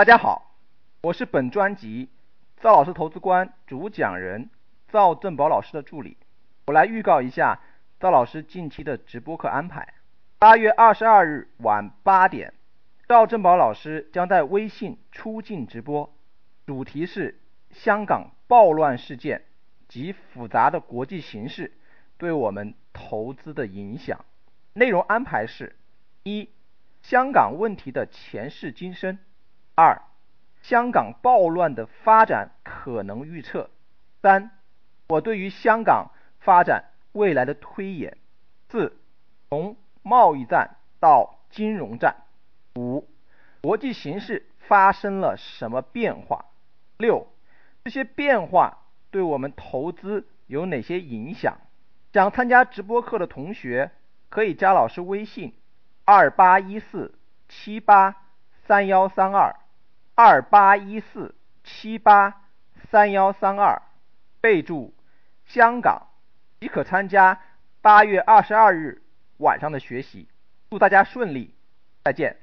大家好，我是本专辑赵老师投资观主讲人赵正宝老师的助理。我来预告一下赵老师近期的直播课安排。八月二十二日晚八点，赵正宝老师将在微信出镜直播，主题是香港暴乱事件及复杂的国际形势对我们投资的影响。内容安排是：一、香港问题的前世今生。二、香港暴乱的发展可能预测。三、我对于香港发展未来的推演。四、从贸易战到金融战。五、国际形势发生了什么变化？六、这些变化对我们投资有哪些影响？想参加直播课的同学可以加老师微信：二八一四七八三幺三二。二八一四七八三幺三二，备注香港，即可参加八月二十二日晚上的学习。祝大家顺利，再见。